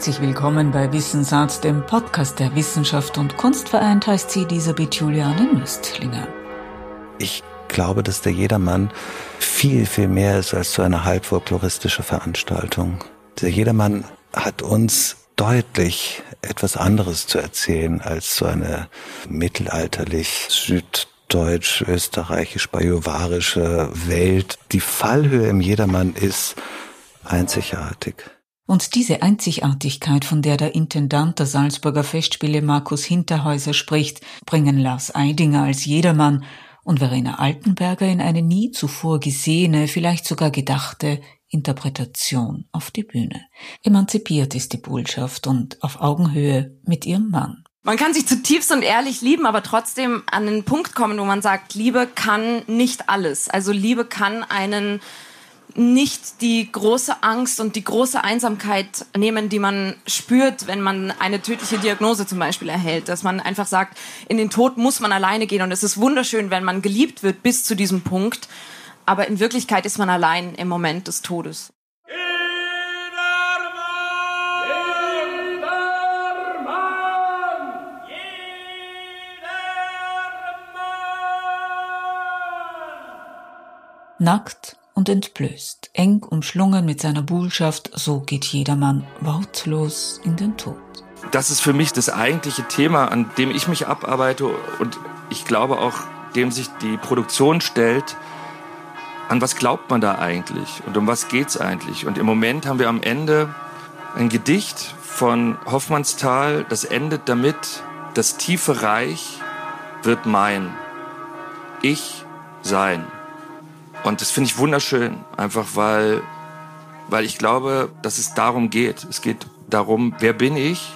Herzlich willkommen bei Wissensarzt, dem Podcast der Wissenschaft und Kunst vereint, heißt sie Elisabeth Juliane Nüstlinger. Ich glaube, dass der Jedermann viel, viel mehr ist als so eine halb folkloristische Veranstaltung. Der Jedermann hat uns deutlich etwas anderes zu erzählen als so eine mittelalterlich süddeutsch, österreichisch, bajuwarische Welt. Die Fallhöhe im Jedermann ist einzigartig. Und diese Einzigartigkeit, von der der Intendant der Salzburger Festspiele Markus Hinterhäuser spricht, bringen Lars Eidinger als Jedermann und Verena Altenberger in eine nie zuvor gesehene, vielleicht sogar gedachte Interpretation auf die Bühne. Emanzipiert ist die Botschaft und auf Augenhöhe mit ihrem Mann. Man kann sich zutiefst und ehrlich lieben, aber trotzdem an den Punkt kommen, wo man sagt, Liebe kann nicht alles. Also Liebe kann einen nicht die große Angst und die große Einsamkeit nehmen, die man spürt, wenn man eine tödliche Diagnose zum Beispiel erhält. Dass man einfach sagt, in den Tod muss man alleine gehen und es ist wunderschön, wenn man geliebt wird bis zu diesem Punkt. Aber in Wirklichkeit ist man allein im Moment des Todes. Nackt und entblößt, eng umschlungen mit seiner Buhlschaft, so geht jedermann wortlos in den Tod. Das ist für mich das eigentliche Thema, an dem ich mich abarbeite und ich glaube auch, dem sich die Produktion stellt. An was glaubt man da eigentlich und um was geht's eigentlich? Und im Moment haben wir am Ende ein Gedicht von Hoffmannsthal, das endet damit, das tiefe Reich wird mein, ich sein. Und das finde ich wunderschön, einfach weil, weil ich glaube, dass es darum geht. Es geht darum, wer bin ich?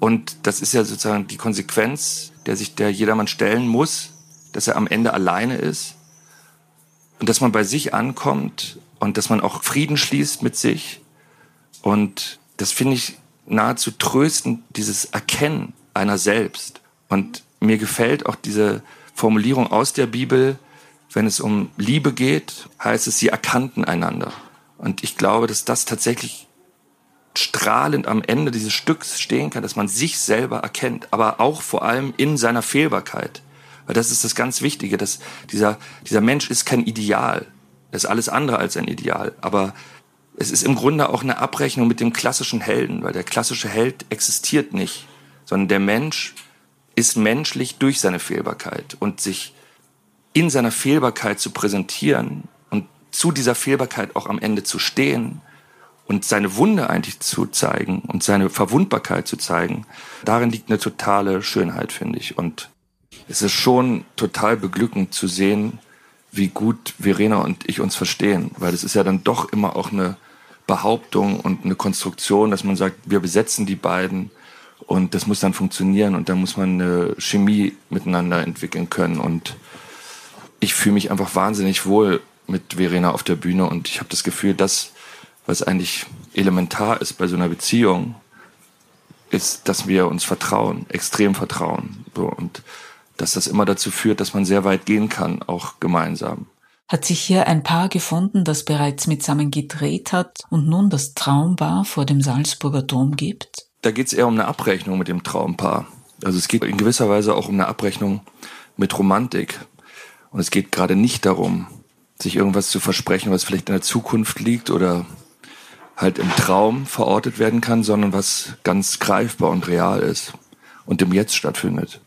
Und das ist ja sozusagen die Konsequenz, der sich der jedermann stellen muss, dass er am Ende alleine ist und dass man bei sich ankommt und dass man auch Frieden schließt mit sich. Und das finde ich nahezu tröstend, dieses Erkennen einer selbst. Und mir gefällt auch diese Formulierung aus der Bibel, wenn es um Liebe geht, heißt es, sie erkannten einander. Und ich glaube, dass das tatsächlich strahlend am Ende dieses Stücks stehen kann, dass man sich selber erkennt, aber auch vor allem in seiner Fehlbarkeit. Weil das ist das ganz Wichtige, dass dieser, dieser Mensch ist kein Ideal. Er ist alles andere als ein Ideal. Aber es ist im Grunde auch eine Abrechnung mit dem klassischen Helden, weil der klassische Held existiert nicht, sondern der Mensch ist menschlich durch seine Fehlbarkeit und sich in seiner Fehlbarkeit zu präsentieren und zu dieser Fehlbarkeit auch am Ende zu stehen und seine Wunde eigentlich zu zeigen und seine Verwundbarkeit zu zeigen, darin liegt eine totale Schönheit, finde ich. Und es ist schon total beglückend zu sehen, wie gut Verena und ich uns verstehen, weil es ist ja dann doch immer auch eine Behauptung und eine Konstruktion, dass man sagt, wir besetzen die beiden und das muss dann funktionieren und dann muss man eine Chemie miteinander entwickeln können und ich fühle mich einfach wahnsinnig wohl mit Verena auf der Bühne und ich habe das Gefühl, dass was eigentlich elementar ist bei so einer Beziehung, ist, dass wir uns vertrauen, extrem vertrauen. So, und dass das immer dazu führt, dass man sehr weit gehen kann, auch gemeinsam. Hat sich hier ein Paar gefunden, das bereits mitsammen gedreht hat und nun das Traumbar vor dem Salzburger Dom gibt? Da geht es eher um eine Abrechnung mit dem Traumpaar. Also es geht in gewisser Weise auch um eine Abrechnung mit Romantik. Und es geht gerade nicht darum, sich irgendwas zu versprechen, was vielleicht in der Zukunft liegt oder halt im Traum verortet werden kann, sondern was ganz greifbar und real ist und im Jetzt stattfindet.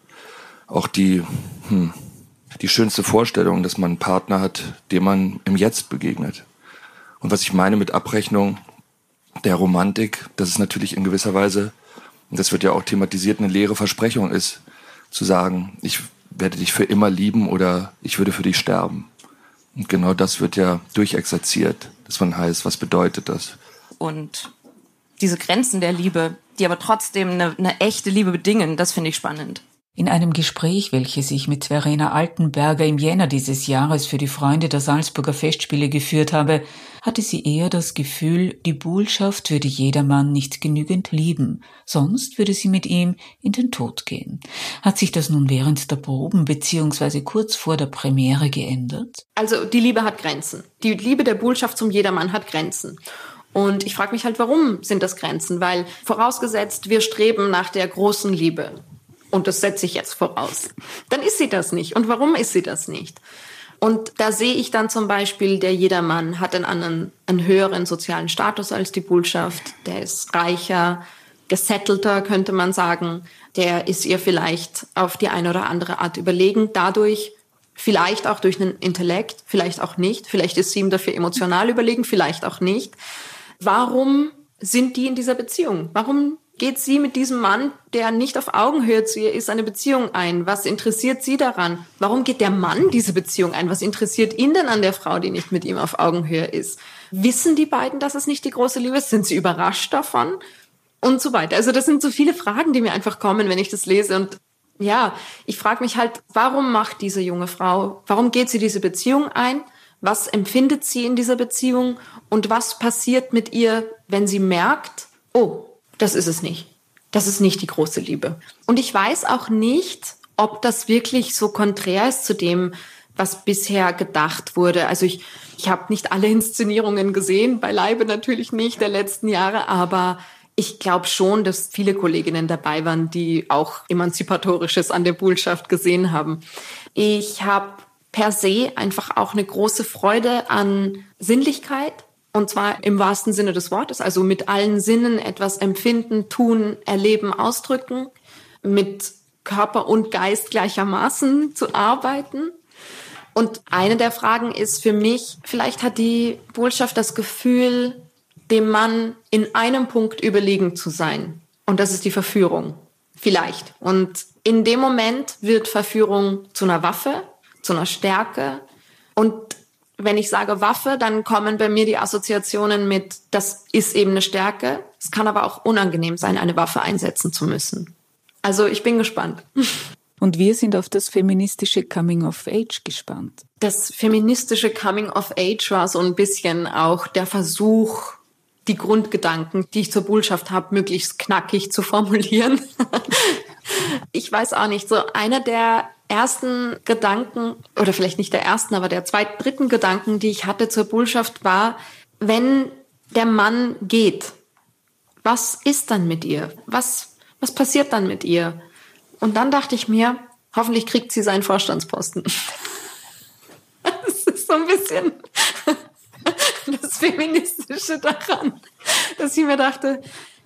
Auch die, hm, die schönste Vorstellung, dass man einen Partner hat, dem man im Jetzt begegnet. Und was ich meine mit Abrechnung der Romantik, dass es natürlich in gewisser Weise, und das wird ja auch thematisiert, eine leere Versprechung ist, zu sagen, ich werde dich für immer lieben oder ich würde für dich sterben. Und genau das wird ja durchexerziert, dass man heißt, was bedeutet das? Und diese Grenzen der Liebe, die aber trotzdem eine, eine echte Liebe bedingen, das finde ich spannend. In einem Gespräch, welches ich mit Verena Altenberger im Jänner dieses Jahres für die Freunde der Salzburger Festspiele geführt habe, hatte sie eher das Gefühl, die Buhlschaft würde jedermann nicht genügend lieben, sonst würde sie mit ihm in den Tod gehen. Hat sich das nun während der Proben bzw. kurz vor der Premiere geändert? Also die Liebe hat Grenzen. Die Liebe der Buhlschaft zum Jedermann hat Grenzen. Und ich frage mich halt, warum sind das Grenzen? Weil vorausgesetzt, wir streben nach der großen Liebe. Und das setze ich jetzt voraus. Dann ist sie das nicht. Und warum ist sie das nicht? Und da sehe ich dann zum Beispiel, der Jedermann hat einen anderen, einen höheren sozialen Status als die Bullschaft. Der ist reicher, gesettelter, könnte man sagen. Der ist ihr vielleicht auf die eine oder andere Art überlegen. Dadurch vielleicht auch durch einen Intellekt, vielleicht auch nicht. Vielleicht ist sie ihm dafür emotional überlegen, vielleicht auch nicht. Warum sind die in dieser Beziehung? Warum geht sie mit diesem Mann, der nicht auf Augenhöhe zu ihr ist, eine Beziehung ein? Was interessiert sie daran? Warum geht der Mann diese Beziehung ein? Was interessiert ihn denn an der Frau, die nicht mit ihm auf Augenhöhe ist? Wissen die beiden, dass es nicht die große Liebe ist? Sind sie überrascht davon? Und so weiter. Also das sind so viele Fragen, die mir einfach kommen, wenn ich das lese. Und ja, ich frage mich halt, warum macht diese junge Frau, warum geht sie diese Beziehung ein? Was empfindet sie in dieser Beziehung? Und was passiert mit ihr, wenn sie merkt, oh, das ist es nicht. Das ist nicht die große Liebe. Und ich weiß auch nicht, ob das wirklich so konträr ist zu dem, was bisher gedacht wurde. Also ich, ich habe nicht alle Inszenierungen gesehen, beileibe natürlich nicht der letzten Jahre, aber ich glaube schon, dass viele Kolleginnen dabei waren, die auch Emanzipatorisches an der Bullschaft gesehen haben. Ich habe per se einfach auch eine große Freude an Sinnlichkeit. Und zwar im wahrsten Sinne des Wortes, also mit allen Sinnen etwas empfinden, tun, erleben, ausdrücken, mit Körper und Geist gleichermaßen zu arbeiten. Und eine der Fragen ist für mich, vielleicht hat die Botschaft das Gefühl, dem Mann in einem Punkt überlegen zu sein. Und das ist die Verführung. Vielleicht. Und in dem Moment wird Verführung zu einer Waffe, zu einer Stärke. Und wenn ich sage Waffe, dann kommen bei mir die Assoziationen mit, das ist eben eine Stärke. Es kann aber auch unangenehm sein, eine Waffe einsetzen zu müssen. Also ich bin gespannt. Und wir sind auf das feministische Coming of Age gespannt. Das feministische Coming of Age war so ein bisschen auch der Versuch, die Grundgedanken, die ich zur Botschaft habe, möglichst knackig zu formulieren. ich weiß auch nicht, so einer der ersten Gedanken, oder vielleicht nicht der ersten, aber der zweiten, dritten Gedanken, die ich hatte zur Bullschaft war, wenn der Mann geht, was ist dann mit ihr? Was, was passiert dann mit ihr? Und dann dachte ich mir, hoffentlich kriegt sie seinen Vorstandsposten. Das ist so ein bisschen das Feministische daran, dass ich mir dachte,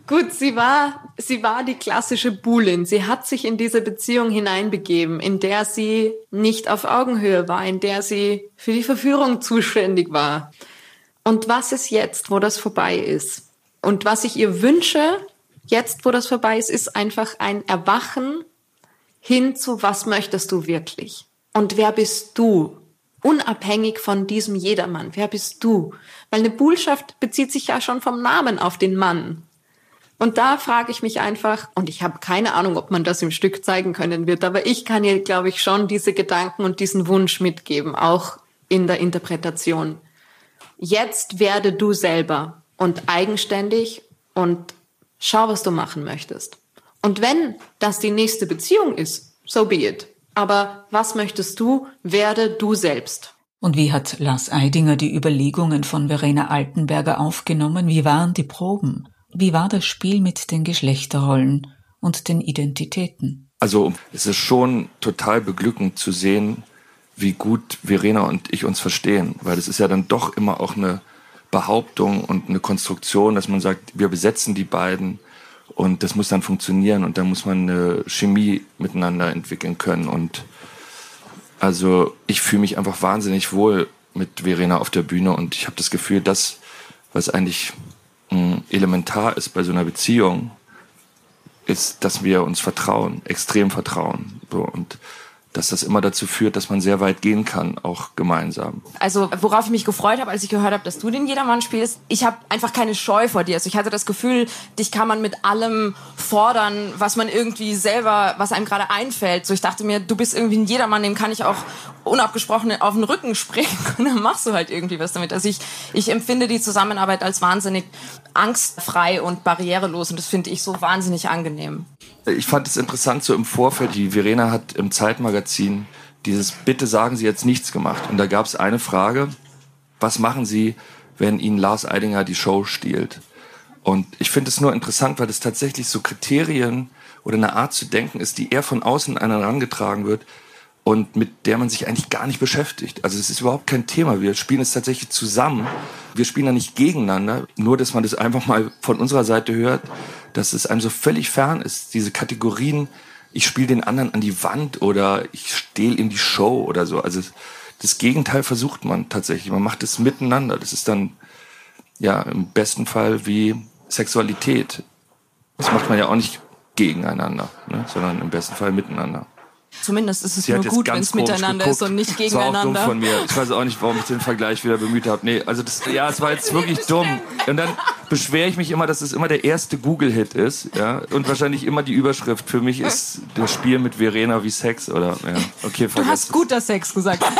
Gut, sie war, sie war die klassische Buhlin. Sie hat sich in diese Beziehung hineinbegeben, in der sie nicht auf Augenhöhe war, in der sie für die Verführung zuständig war. Und was ist jetzt, wo das vorbei ist? Und was ich ihr wünsche, jetzt, wo das vorbei ist, ist einfach ein Erwachen hin zu, was möchtest du wirklich? Und wer bist du? Unabhängig von diesem Jedermann. Wer bist du? Weil eine Buhlschaft bezieht sich ja schon vom Namen auf den Mann. Und da frage ich mich einfach, und ich habe keine Ahnung, ob man das im Stück zeigen können wird, aber ich kann ihr, glaube ich, schon diese Gedanken und diesen Wunsch mitgeben, auch in der Interpretation. Jetzt werde du selber und eigenständig und schau, was du machen möchtest. Und wenn das die nächste Beziehung ist, so be it. Aber was möchtest du? Werde du selbst. Und wie hat Lars Eidinger die Überlegungen von Verena Altenberger aufgenommen? Wie waren die Proben? Wie war das Spiel mit den Geschlechterrollen und den Identitäten? Also es ist schon total beglückend zu sehen, wie gut Verena und ich uns verstehen, weil es ist ja dann doch immer auch eine Behauptung und eine Konstruktion, dass man sagt, wir besetzen die beiden und das muss dann funktionieren und da muss man eine Chemie miteinander entwickeln können und also ich fühle mich einfach wahnsinnig wohl mit Verena auf der Bühne und ich habe das Gefühl, dass was eigentlich elementar ist bei so einer Beziehung, ist, dass wir uns vertrauen, extrem vertrauen. So, und dass das immer dazu führt, dass man sehr weit gehen kann, auch gemeinsam. Also worauf ich mich gefreut habe, als ich gehört habe, dass du den Jedermann spielst, ich habe einfach keine Scheu vor dir. Also ich hatte das Gefühl, dich kann man mit allem fordern, was man irgendwie selber, was einem gerade einfällt. So ich dachte mir, du bist irgendwie ein Jedermann, dem kann ich auch unabgesprochen auf den Rücken springen und dann machst du halt irgendwie was damit. Also ich, ich empfinde die Zusammenarbeit als wahnsinnig angstfrei und barrierelos und das finde ich so wahnsinnig angenehm. Ich fand es interessant, so im Vorfeld, die Verena hat im Zeitmagazin dieses Bitte sagen Sie jetzt nichts gemacht. Und da gab es eine Frage, was machen Sie, wenn ihnen Lars Eidinger die Show stiehlt. Und ich finde es nur interessant, weil es tatsächlich so Kriterien oder eine Art zu denken ist, die eher von außen an herangetragen wird und mit der man sich eigentlich gar nicht beschäftigt. Also es ist überhaupt kein Thema. Wir spielen es tatsächlich zusammen. Wir spielen da nicht gegeneinander. Nur, dass man das einfach mal von unserer Seite hört, dass es einem so völlig fern ist. Diese Kategorien, ich spiele den anderen an die Wand oder ich stehle in die Show oder so. Also das Gegenteil versucht man tatsächlich. Man macht es miteinander. Das ist dann ja im besten Fall wie Sexualität. Das macht man ja auch nicht gegeneinander, ne? sondern im besten Fall miteinander. Zumindest ist es Sie nur gut, wenn es miteinander geguckt. ist und nicht gegeneinander. Das war auch dumm von mir. Ich weiß auch nicht, warum ich den Vergleich wieder bemüht habe. Nee, also das, ja, es war jetzt wirklich dumm. Und dann beschwere ich mich immer, dass es immer der erste Google-Hit ist, ja, und wahrscheinlich immer die Überschrift. Für mich ist das Spiel mit Verena wie Sex, oder, ja. Okay, Du hast guter Sex gesagt.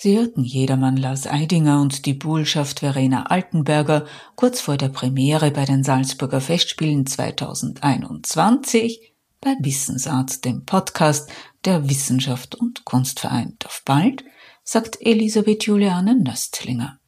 Sie hörten Jedermann Lars Eidinger und die Buhlschaft Verena Altenberger kurz vor der Premiere bei den Salzburger Festspielen 2021 bei Wissensart, dem Podcast der Wissenschaft und Kunst vereint. Auf bald, sagt Elisabeth Juliane Nöstlinger.